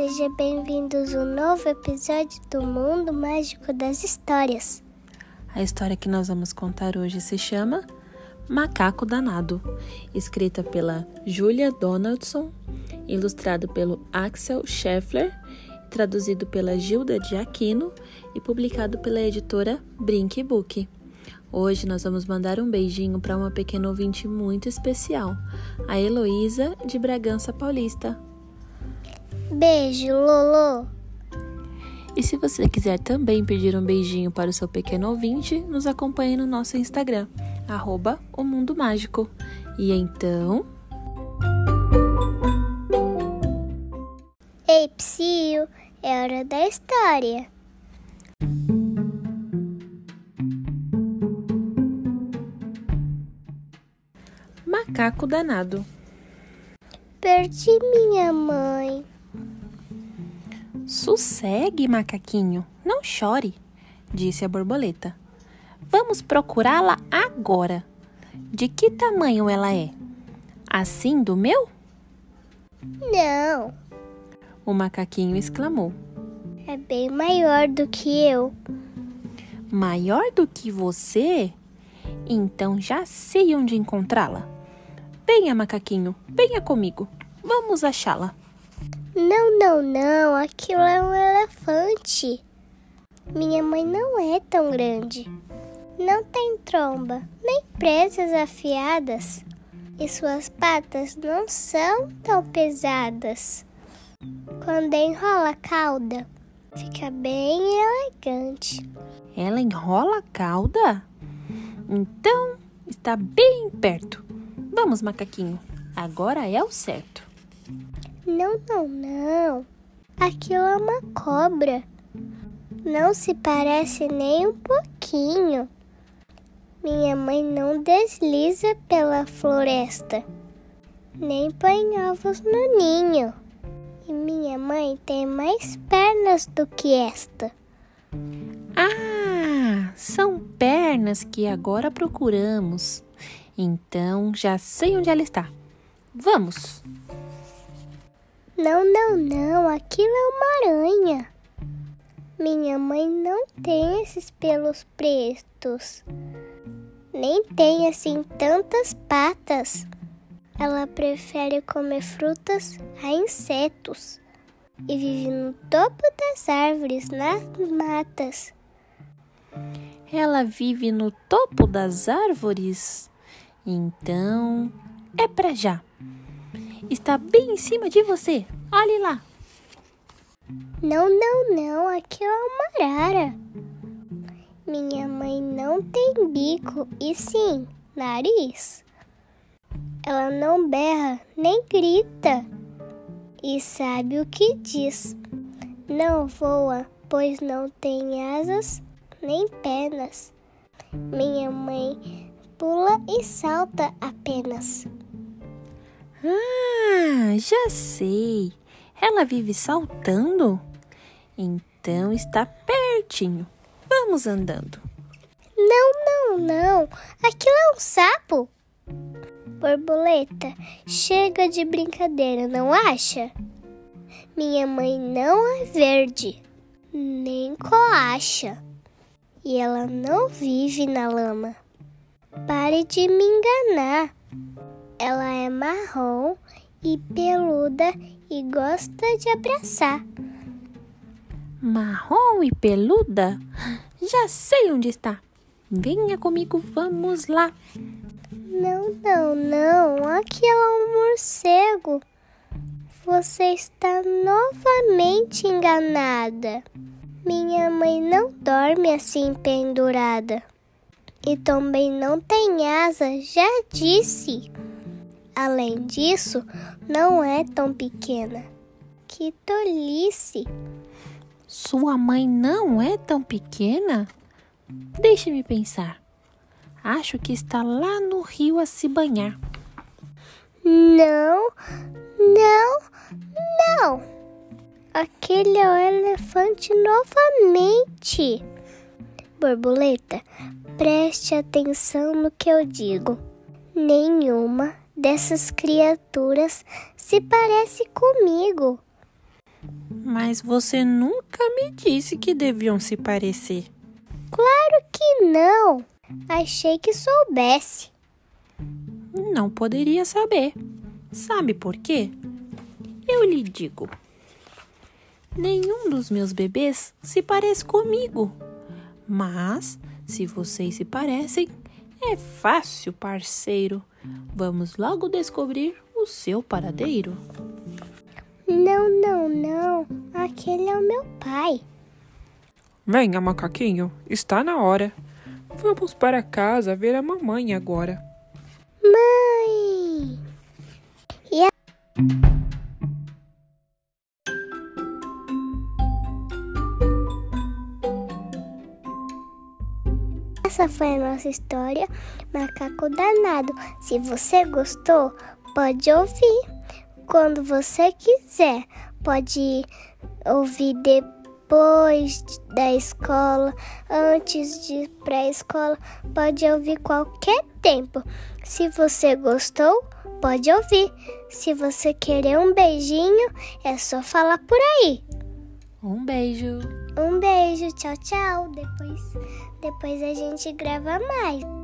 Sejam bem-vindos a um novo episódio do Mundo Mágico das Histórias. A história que nós vamos contar hoje se chama Macaco Danado, escrita pela Julia Donaldson, ilustrado pelo Axel Scheffler, traduzido pela Gilda de Aquino e publicado pela editora Brink Book. Hoje nós vamos mandar um beijinho para uma pequena ouvinte muito especial, a Heloísa de Bragança Paulista. Beijo, Lolo! E se você quiser também pedir um beijinho para o seu pequeno ouvinte, nos acompanhe no nosso Instagram, arroba o Mundo Mágico. E então. Ei, Psyu, é hora da história. Macaco danado. Perdi minha mãe. Sossegue, macaquinho, não chore, disse a borboleta. Vamos procurá-la agora. De que tamanho ela é? Assim do meu? Não, O macaquinho exclamou. é bem maior do que eu. Maior do que você? Então já sei onde encontrá-la. Venha, macaquinho, venha comigo. Vamos achá-la. Não, não, não, aquilo é um elefante. Minha mãe não é tão grande. Não tem tromba, nem presas afiadas. E suas patas não são tão pesadas. Quando enrola a cauda, fica bem elegante. Ela enrola a cauda? Então está bem perto. Vamos, macaquinho. Agora é o certo. Não, não, não. Aquilo é uma cobra. Não se parece nem um pouquinho. Minha mãe não desliza pela floresta, nem põe ovos no ninho. E minha mãe tem mais pernas do que esta. Ah, são pernas que agora procuramos. Então já sei onde ela está. Vamos! Não, não, não, aquilo é uma aranha. Minha mãe não tem esses pelos pretos. Nem tem assim tantas patas. Ela prefere comer frutas a insetos e vive no topo das árvores, nas matas. Ela vive no topo das árvores. Então é pra já. Está bem em cima de você. Olhe lá. Não, não, não, aquilo é uma arara. Minha mãe não tem bico e sim nariz. Ela não berra nem grita e sabe o que diz. Não voa, pois não tem asas nem pernas. Minha mãe pula e salta apenas. Ah, já sei. Ela vive saltando? Então está pertinho. Vamos andando. Não, não, não. Aquilo é um sapo. Borboleta, chega de brincadeira, não acha? Minha mãe não é verde, nem coacha. E ela não vive na lama. Pare de me enganar. Ela é marrom e peluda e gosta de abraçar. Marrom e peluda? Já sei onde está. Venha comigo, vamos lá. Não, não, não. Aquilo é um morcego. Você está novamente enganada. Minha mãe não dorme assim pendurada. E também não tem asa, já disse. Além disso, não é tão pequena. Que tolice! Sua mãe não é tão pequena? Deixe-me pensar. Acho que está lá no rio a se banhar. Não, não, não. Aquele é o elefante novamente. Borboleta, preste atenção no que eu digo. Nenhuma dessas criaturas se parece comigo. Mas você nunca me disse que deviam se parecer. Claro que não. Achei que soubesse. Não poderia saber. Sabe por quê? Eu lhe digo. Nenhum dos meus bebês se parece comigo. Mas, se vocês se parecem, é fácil, parceiro. Vamos logo descobrir o seu paradeiro. Não, não, não. Aquele é o meu pai. Venha, macaquinho, está na hora. Vamos para casa ver a mamãe agora. Mãe! E a... Essa foi a nossa história, Macaco Danado. Se você gostou, pode ouvir quando você quiser. Pode ouvir depois da escola, antes de pré-escola, pode ouvir qualquer tempo. Se você gostou, pode ouvir. Se você querer um beijinho, é só falar por aí. Um beijo. Um beijo, tchau, tchau. Depois, depois a gente grava mais.